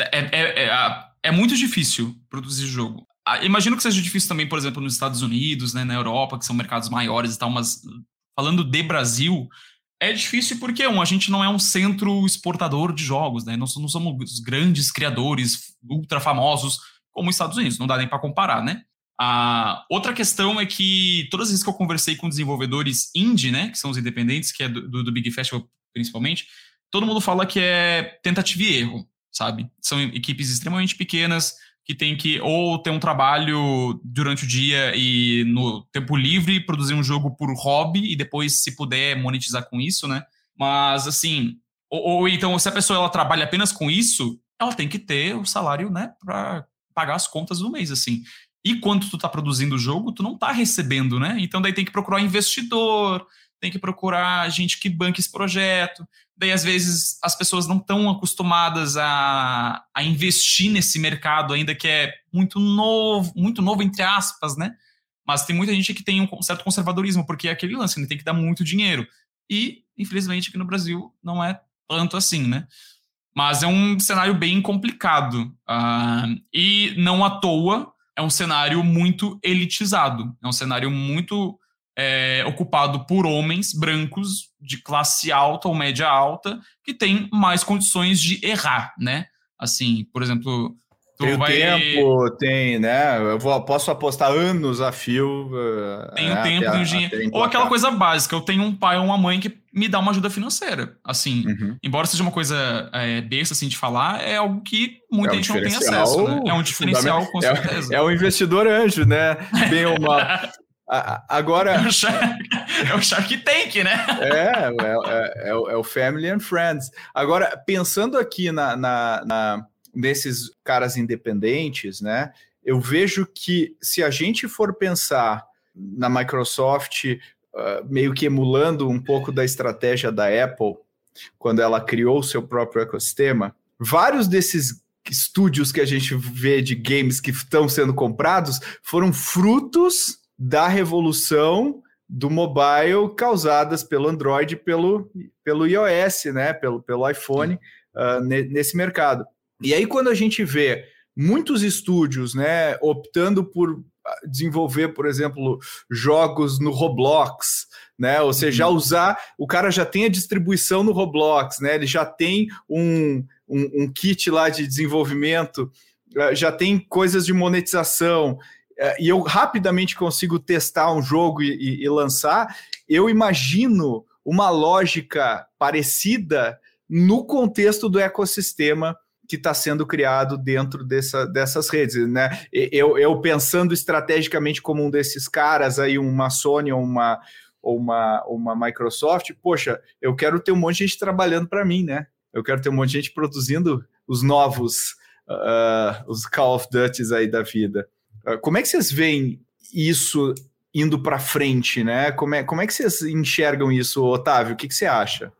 Speaker 3: é, é, é, é muito difícil produzir jogo. Imagino que seja difícil também, por exemplo, nos Estados Unidos, né, na Europa, que são mercados maiores e tal, mas falando de Brasil, É difícil porque, um, a gente não é um centro exportador de jogos, né? Nós não somos grandes criadores ultra famosos como os Estados Unidos, não dá nem para comparar, né? Outra questão é que todas as vezes que eu conversei com desenvolvedores indie, né, que são os independentes, que é do, do, do Big Festival principalmente, todo mundo fala que é tentativa e erro, sabe? São equipes extremamente pequenas, que tem que ou ter um trabalho durante o dia e no tempo livre produzir um jogo por hobby e depois, se puder, monetizar com isso, né? Mas assim, ou, ou então se a pessoa ela trabalha apenas com isso, ela tem que ter o salário, né, para pagar as contas do mês, assim. E quando tu tá produzindo o jogo, tu não tá recebendo, né? Então daí tem que procurar investidor, tem que procurar gente que banque esse projeto. Daí, às vezes, as pessoas não estão acostumadas a, a investir nesse mercado ainda que é muito novo, muito novo, entre aspas, né? Mas tem muita gente que tem um certo conservadorismo, porque é aquele lance, ele tem que dar muito dinheiro. E, infelizmente, aqui no Brasil não é tanto assim, né? Mas é um cenário bem complicado. Uh, e não à toa, é um cenário muito elitizado. É um cenário muito é, ocupado por homens brancos de classe alta ou média alta que têm mais condições de errar, né? Assim, por exemplo,
Speaker 2: Tem vai... tempo, tem, né? Eu vou, posso apostar anos a fio.
Speaker 3: Tem né? tempo, tem dinheiro. Ou aquela coisa básica, eu tenho um pai ou uma mãe que me dá uma ajuda financeira. Assim, uhum. embora seja uma coisa é, besta assim, de falar, é algo que muita é um gente não tem acesso. Né? É um diferencial, com
Speaker 2: é
Speaker 3: certeza.
Speaker 2: É, é um investidor anjo, né? Bem uma. Agora. É
Speaker 3: o, Shark, é o Shark Tank, né?
Speaker 2: É, é, é, é, o Family and Friends. Agora, pensando aqui na, na, na, nesses caras independentes, né? Eu vejo que se a gente for pensar na Microsoft, uh, meio que emulando um pouco da estratégia da Apple, quando ela criou o seu próprio ecossistema, vários desses estúdios que a gente vê de games que estão sendo comprados foram frutos da revolução do mobile causadas pelo Android pelo, pelo iOS, né? Pelo, pelo iPhone uh, nesse mercado. E aí, quando a gente vê muitos estúdios né, optando por ah, desenvolver, por exemplo, jogos no Roblox, né? Ou seja, uhum. usar, o cara já tem a distribuição no Roblox, né? Ele já tem um, um, um kit lá de desenvolvimento, ah, já tem coisas de monetização, é, e eu rapidamente consigo testar um jogo e, e, e lançar, eu imagino uma lógica parecida no contexto do ecossistema que está sendo criado dentro dessa, dessas redes, né? Eu, eu pensando estrategicamente como um desses caras aí, uma Sony ou uma, uma, uma Microsoft, poxa, eu quero ter um monte de gente trabalhando para mim, né? Eu quero ter um monte de gente produzindo os novos, uh, os Call of Duty aí da vida. Ah, como é que vocês veem isso indo para frente, né? Como é, como é que vocês enxergam isso, Otávio? O que, que você acha?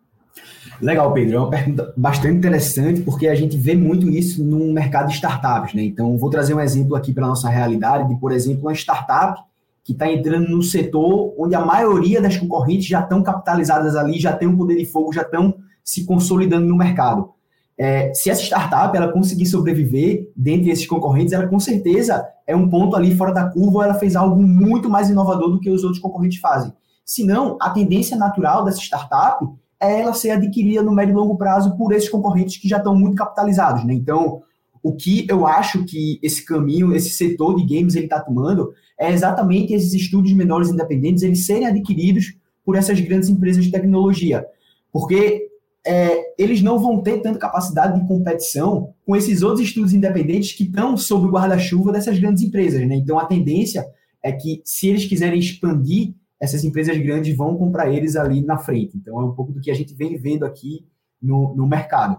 Speaker 4: Legal, Pedro. É uma pergunta bastante interessante, porque a gente vê muito isso no mercado de startups, né? Então, vou trazer um exemplo aqui para a nossa realidade de, por exemplo, uma startup que está entrando no setor onde a maioria das concorrentes já estão capitalizadas ali, já tem um poder de fogo, já estão se consolidando no mercado. É, se essa startup ela conseguir sobreviver dentre esses concorrentes, ela com certeza é um ponto ali fora da curva, ela fez algo muito mais inovador do que os outros concorrentes fazem. Se não, a tendência natural dessa startup ela ser adquirida no médio e longo prazo por esses concorrentes que já estão muito capitalizados. Né? Então, o que eu acho que esse caminho, esse setor de games ele está tomando é exatamente esses estúdios menores independentes eles serem adquiridos por essas grandes empresas de tecnologia. Porque é, eles não vão ter tanta capacidade de competição com esses outros estudos independentes que estão sob o guarda-chuva dessas grandes empresas. Né? Então, a tendência é que, se eles quiserem expandir, essas empresas grandes vão comprar eles ali na frente. Então, é um pouco do que a gente vem vendo aqui no, no mercado.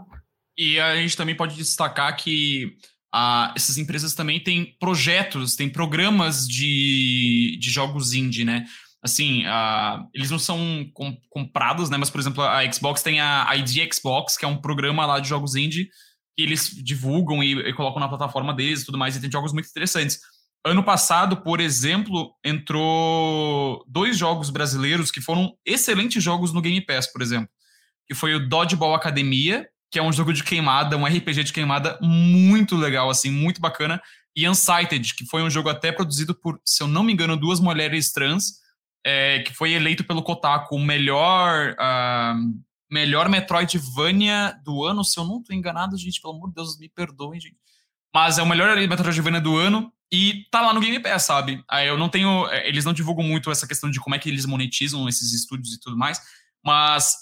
Speaker 3: E a gente também pode destacar que ah, essas empresas também têm projetos, têm programas de, de jogos indie, né? assim, uh, eles não são com, comprados, né? Mas, por exemplo, a Xbox tem a ID Xbox, que é um programa lá de jogos indie que eles divulgam e, e colocam na plataforma deles e tudo mais, e tem jogos muito interessantes. Ano passado, por exemplo, entrou dois jogos brasileiros que foram excelentes jogos no Game Pass, por exemplo. Que foi o Dodgeball Academia, que é um jogo de queimada, um RPG de queimada muito legal, assim, muito bacana. E Unsighted, que foi um jogo até produzido por, se eu não me engano, duas mulheres trans, é, que foi eleito pelo Kotaku o melhor, uh, melhor Metroidvania do ano, se eu não estou enganado, gente, pelo amor de Deus, me perdoem, gente. Mas é o melhor Metroidvania do ano e tá lá no Game Pass, sabe? Eu não tenho. É, eles não divulgam muito essa questão de como é que eles monetizam esses estúdios e tudo mais, mas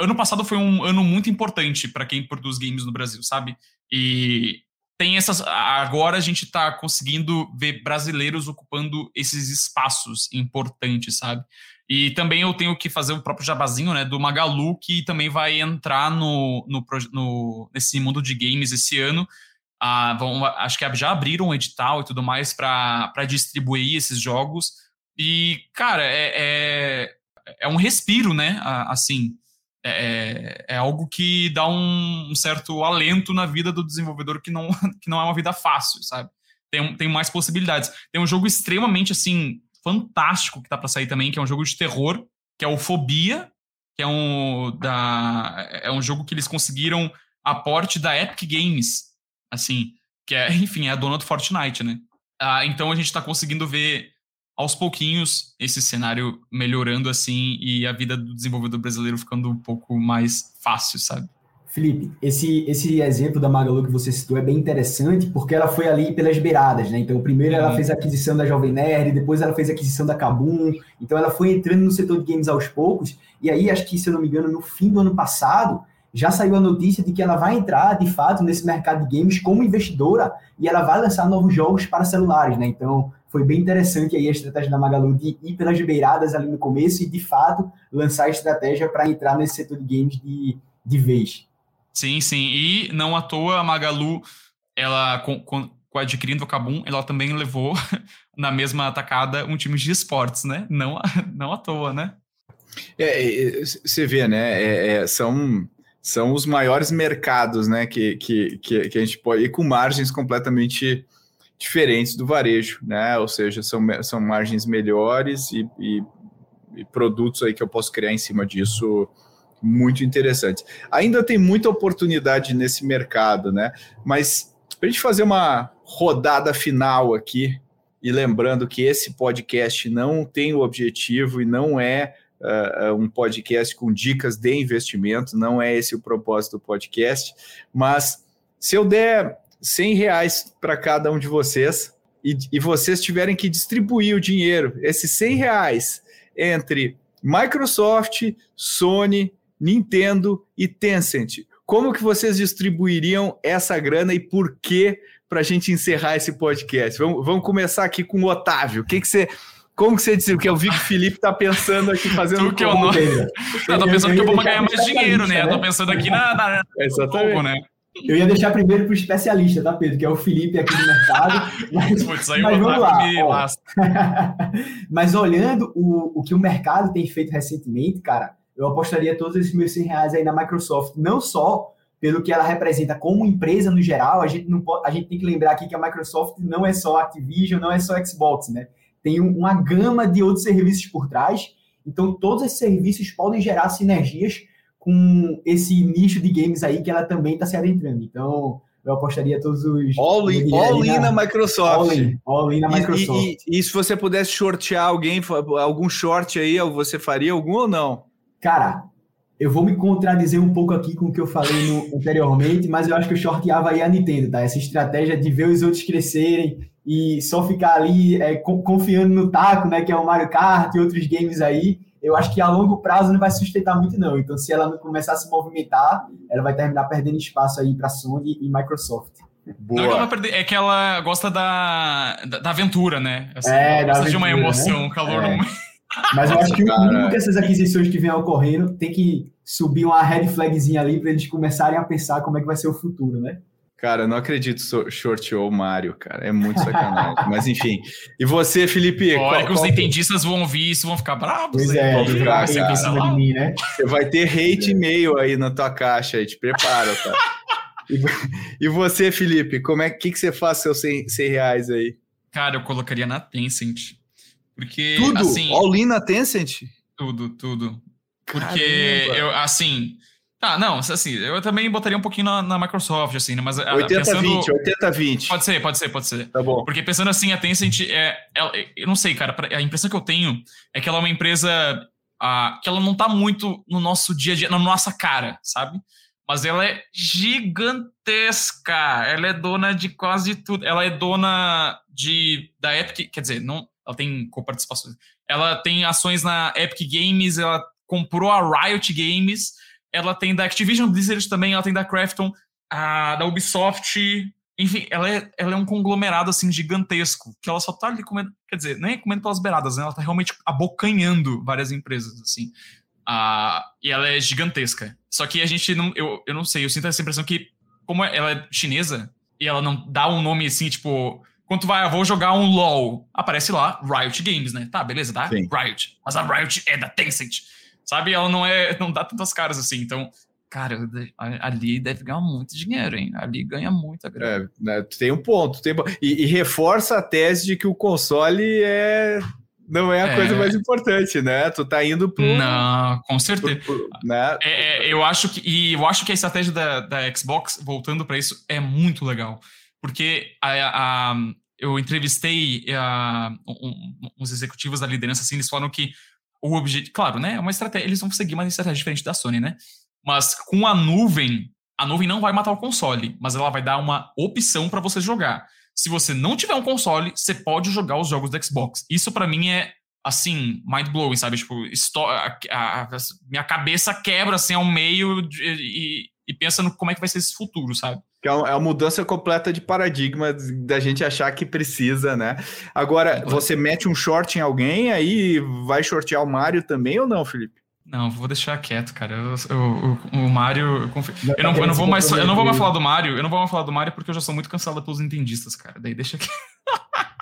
Speaker 3: ano passado foi um ano muito importante para quem produz games no Brasil, sabe? E tem essas. Agora a gente está conseguindo ver brasileiros ocupando esses espaços importantes, sabe? E também eu tenho que fazer o próprio jabazinho, né, do Magalu, que também vai entrar no, no, no nesse mundo de games esse ano. Ah, vão, acho que já abriram um edital e tudo mais para distribuir esses jogos. E, cara, é, é, é um respiro, né? Assim, é, é, é algo que dá um, um, certo alento na vida do desenvolvedor que não, que não é uma vida fácil, sabe? Tem, tem mais possibilidades. Tem um jogo extremamente, assim, fantástico que tá para sair também, que é um jogo de terror, que é o Fobia, que é um, da, é um jogo que eles conseguiram aporte da Epic Games, assim, que é, enfim, é a dona do Fortnite, né? Ah, então a gente está conseguindo ver aos pouquinhos esse cenário melhorando assim e a vida do desenvolvedor brasileiro ficando um pouco mais fácil, sabe?
Speaker 4: Felipe, esse, esse exemplo da Magalu que você citou é bem interessante porque ela foi ali pelas beiradas, né? Então, primeiro ela uhum. fez a aquisição da Jovem Nerd, depois ela fez a aquisição da Kabum, então ela foi entrando no setor de games aos poucos, e aí acho que, se eu não me engano, no fim do ano passado, já saiu a notícia de que ela vai entrar, de fato, nesse mercado de games como investidora e ela vai lançar novos jogos para celulares, né? Então, foi bem interessante aí a estratégia da Magalu de ir pelas beiradas ali no começo e, de fato, lançar a estratégia para entrar nesse setor de games de, de vez.
Speaker 3: Sim, sim. E não à toa a Magalu, ela com, com, com adquirindo o Kabum, ela também levou na mesma atacada um time de esportes, né? Não, não à toa, né?
Speaker 2: É, você vê, né? É, é, são, são os maiores mercados, né? Que, que, que, a gente pode. ir com margens completamente diferentes do varejo, né? Ou seja, são, são margens melhores e, e, e produtos aí que eu posso criar em cima disso muito interessantes. Ainda tem muita oportunidade nesse mercado, né? Mas para a gente fazer uma rodada final aqui, e lembrando que esse podcast não tem o objetivo e não é uh, um podcast com dicas de investimento, não é esse o propósito do podcast, mas se eu der 100 reais para cada um de vocês e, e, vocês tiverem que distribuir o dinheiro, esses 100 reais, entre Microsoft, Sony, Nintendo e Tencent. Como que vocês distribuiriam essa grana e por que para a gente encerrar esse podcast? Vamos, vamos começar aqui com o Otávio. O que, que você como que você disse? Porque eu vi que o Felipe tá pensando aqui fazendo
Speaker 3: o que eu não. Eu tô pensando que eu vou ganhar mais dinheiro, né? Eu tô pensando aqui na. na...
Speaker 2: Exatamente. Pouco, né?
Speaker 4: Eu ia deixar primeiro para o especialista, tá, Pedro? Que é o Felipe aqui do mercado. Mas, Putz, aí mas vamos lá. mas olhando o, o que o mercado tem feito recentemente, cara, eu apostaria todos esses meus 100 reais aí na Microsoft, não só pelo que ela representa como empresa no geral, a gente, não pode, a gente tem que lembrar aqui que a Microsoft não é só Activision, não é só Xbox, né? Tem uma gama de outros serviços por trás, então todos esses serviços podem gerar sinergias com esse nicho de games aí que ela também está se adentrando. Então, eu apostaria todos os.
Speaker 2: All in, all in na, na, Microsoft.
Speaker 4: All in, all in na Microsoft.
Speaker 2: E, e, e, se você pudesse shortear alguém, algum short aí, você faria algum ou não?
Speaker 4: Cara, eu vou me contradizer um pouco aqui com o que eu falei no, anteriormente, mas eu acho que eu shorteava aí a Nintendo, tá? Essa estratégia de ver os outros crescerem e só ficar ali é, confiando no taco, né? Que é o Mario Kart e outros games aí eu acho que a longo prazo não vai sustentar muito, não. Então, se ela não começar a se movimentar, ela vai terminar perdendo espaço aí para Sony e Microsoft.
Speaker 3: Boa. Não é que, perder, é que ela gosta da, da, da aventura, né?
Speaker 4: Assim, é,
Speaker 3: gosta de uma emoção, né? calor. É.
Speaker 4: Mas eu acho que o mínimo que essas aquisições que vêm ocorrendo tem que subir uma red flagzinha ali para eles começarem a pensar como é que vai ser o futuro, né?
Speaker 2: Cara, não acredito short ou Mario, cara. É muito sacanagem. Mas enfim. E você, Felipe?
Speaker 3: Olha qual, que os qual... nintendistas vão ouvir isso, vão ficar bravos.
Speaker 4: Pois é, ficar,
Speaker 2: de mim, né? Você vai ter hate e-mail aí na tua caixa aí. Te prepara, tá? e, e você, Felipe? Como é que, que você faz seus 100, 100 reais aí?
Speaker 3: Cara, eu colocaria na Tencent. Porque,
Speaker 2: tudo?
Speaker 3: assim...
Speaker 2: All in na Tencent?
Speaker 3: Tudo, tudo. Porque, eu, assim Tá, não, assim, eu também botaria um pouquinho na, na Microsoft, assim, né? Mas
Speaker 2: 80-20, pensando... 80-20.
Speaker 3: Pode ser, pode ser, pode ser.
Speaker 2: Tá bom.
Speaker 3: Porque pensando assim, a Tencent, é, é, eu não sei, cara, a impressão que eu tenho é que ela é uma empresa uh, que ela não tá muito no nosso dia a dia, na nossa cara, sabe? Mas ela é gigantesca. Ela é dona de quase tudo. Ela é dona de da Epic, quer dizer, não, ela tem coparticipações. Ela tem ações na Epic Games, ela comprou a Riot Games, ela tem da Activision Blizzard também, ela tem da Krafton, a da Ubisoft, enfim, ela é, ela é um conglomerado assim gigantesco, que ela só tá ali comendo, quer dizer, nem é comendo pelas beiradas, né? Ela tá realmente abocanhando várias empresas assim. Ah, e ela é gigantesca. Só que a gente não. Eu, eu não sei, eu sinto essa impressão que, como ela é chinesa, e ela não dá um nome assim, tipo. Quando vai, eu vou jogar um LOL, aparece lá Riot Games, né? Tá, beleza, tá? Sim. Riot. Mas a Riot é da Tencent. Sabe? Ela não é. Não dá tantas caras assim. Então, cara, ali deve ganhar muito dinheiro, hein? Ali ganha muita grana.
Speaker 2: É, né, tem um ponto. Tem, e, e reforça a tese de que o console é não é a é... coisa mais importante, né? Tu tá indo pro.
Speaker 3: Não, com certeza. Pro, pro, né? É, é, eu acho que. E eu acho que a estratégia da, da Xbox, voltando para isso, é muito legal. Porque a, a eu entrevistei a, um, uns executivos da liderança, assim, eles falaram que o objetivo. Claro, né? É uma estratégia. Eles vão seguir uma estratégia diferente da Sony, né? Mas com a nuvem, a nuvem não vai matar o console, mas ela vai dar uma opção para você jogar se você não tiver um console, você pode jogar os jogos do Xbox. Isso para mim é assim, mind blowing, sabe? Tipo, a, a, a, minha cabeça quebra assim ao meio de, e, e pensa no como é que vai ser esse futuro, sabe?
Speaker 2: Que é uma mudança completa de paradigma da gente achar que precisa, né? Agora, você mete um short em alguém, aí vai shortear o Mario também ou não, Felipe?
Speaker 3: Não, vou deixar quieto, cara. Eu, eu, o Mario. Eu, confio... não, eu não vou mais. Eu não vou mais falar do Mario. Eu não vou mais falar do Mario porque eu já sou muito cansado pelos entendistas, cara. Daí deixa quieto.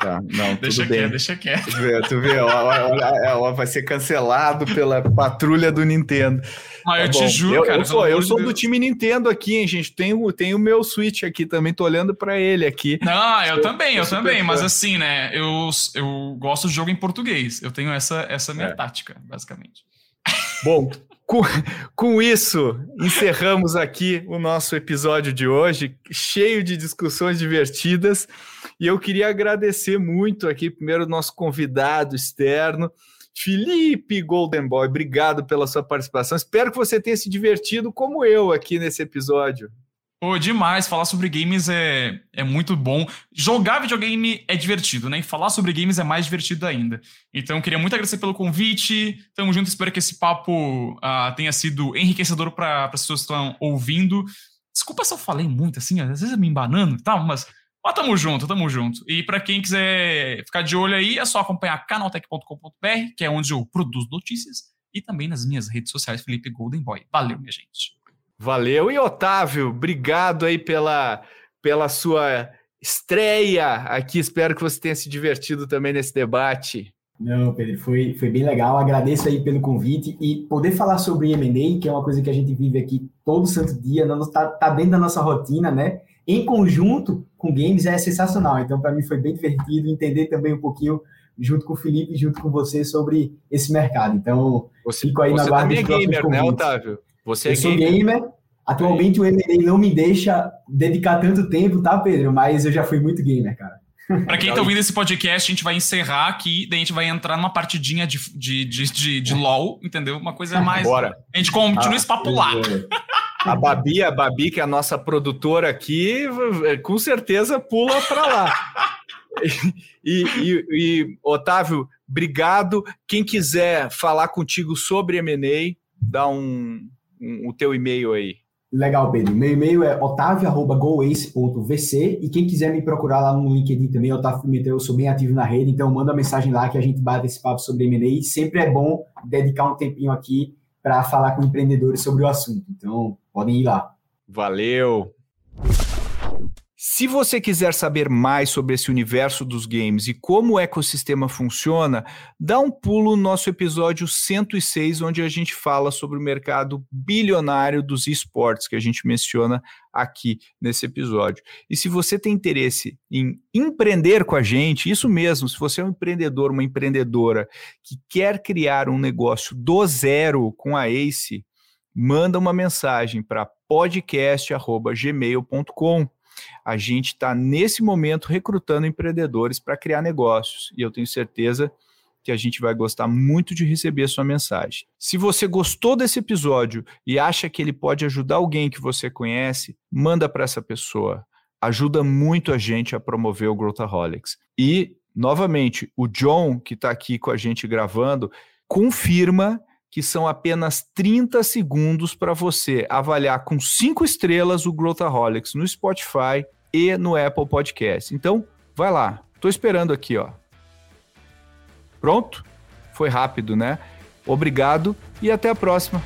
Speaker 2: Tá, não,
Speaker 3: deixa
Speaker 2: tudo
Speaker 3: quieto,
Speaker 2: bem.
Speaker 3: deixa quieto.
Speaker 2: Tu vê, tu vê ela, ela, ela, vai ser cancelado pela patrulha do Nintendo.
Speaker 3: Ah, tá eu te juro, eu, cara.
Speaker 2: Eu sou, eu sou do time Nintendo aqui, hein, gente. Tenho, tenho o meu Switch aqui também, tô olhando para ele aqui.
Speaker 3: Não, eu, também, eu também. Mas assim, né, eu, eu gosto de jogo em português. Eu tenho essa, essa minha é. tática, basicamente.
Speaker 2: Bom, com, com isso, encerramos aqui o nosso episódio de hoje, cheio de discussões divertidas. E eu queria agradecer muito aqui, primeiro, o nosso convidado externo, Felipe Golden Boy. Obrigado pela sua participação. Espero que você tenha se divertido como eu aqui nesse episódio.
Speaker 3: Pô, demais. Falar sobre games é, é muito bom. Jogar videogame é divertido, né? E falar sobre games é mais divertido ainda. Então, queria muito agradecer pelo convite. Tamo junto. Espero que esse papo uh, tenha sido enriquecedor para as pessoas que estão ouvindo. Desculpa se eu falei muito assim, às vezes me embanando e tal, mas, mas tamo junto, tamo junto. E para quem quiser ficar de olho aí, é só acompanhar canaltech.com.br, que é onde eu produzo notícias, e também nas minhas redes sociais, Felipe Golden Boy. Valeu, minha gente.
Speaker 2: Valeu. E Otávio, obrigado aí pela, pela sua estreia aqui. Espero que você tenha se divertido também nesse debate.
Speaker 4: Não, Pedro, foi, foi bem legal. Agradeço aí pelo convite e poder falar sobre M&A, que é uma coisa que a gente vive aqui todo santo dia, está tá dentro da nossa rotina, né? Em conjunto com games é sensacional. Então, para mim foi bem divertido entender também um pouquinho junto com o Felipe, junto com você sobre esse mercado. Então,
Speaker 2: você, fico aí na guarda dos é gamer, né, Otávio?
Speaker 4: Você eu é sou gamer. gamer. Atualmente o M&A não me deixa dedicar tanto tempo, tá, Pedro? Mas eu já fui muito gamer, cara.
Speaker 3: Para quem tá ouvindo esse podcast, a gente vai encerrar aqui, daí a gente vai entrar numa partidinha de, de, de, de, de LOL, entendeu? Uma coisa mais.
Speaker 2: Bora.
Speaker 3: A gente continua ah, lá.
Speaker 2: A Babi, a Babi, que é a nossa produtora aqui, com certeza pula para lá. E, e, e, Otávio, obrigado. Quem quiser falar contigo sobre M&A, dá um, um, o teu e-mail aí.
Speaker 4: Legal, Pedro. Meu e-mail é otavio.goace.vc e quem quiser me procurar lá no LinkedIn também, Otávio Pimentel, eu sou bem ativo na rede, então manda mensagem lá que a gente bate esse papo sobre M&A. Sempre é bom dedicar um tempinho aqui para falar com empreendedores sobre o assunto. Então, podem ir lá.
Speaker 2: Valeu! Se você quiser saber mais sobre esse universo dos games e como o ecossistema funciona, dá um pulo no nosso episódio 106, onde a gente fala sobre o mercado bilionário dos esportes, que a gente menciona aqui nesse episódio. E se você tem interesse em empreender com a gente, isso mesmo, se você é um empreendedor, uma empreendedora que quer criar um negócio do zero com a ACE, manda uma mensagem para podcast@gmail.com. A gente está nesse momento recrutando empreendedores para criar negócios e eu tenho certeza que a gente vai gostar muito de receber a sua mensagem. Se você gostou desse episódio e acha que ele pode ajudar alguém que você conhece, manda para essa pessoa. Ajuda muito a gente a promover o Growthaholics. E, novamente, o John, que está aqui com a gente gravando, confirma que são apenas 30 segundos para você avaliar com cinco estrelas o Growthaholics no Spotify e no Apple Podcast. Então, vai lá. Estou esperando aqui, ó. Pronto? Foi rápido, né? Obrigado e até a próxima.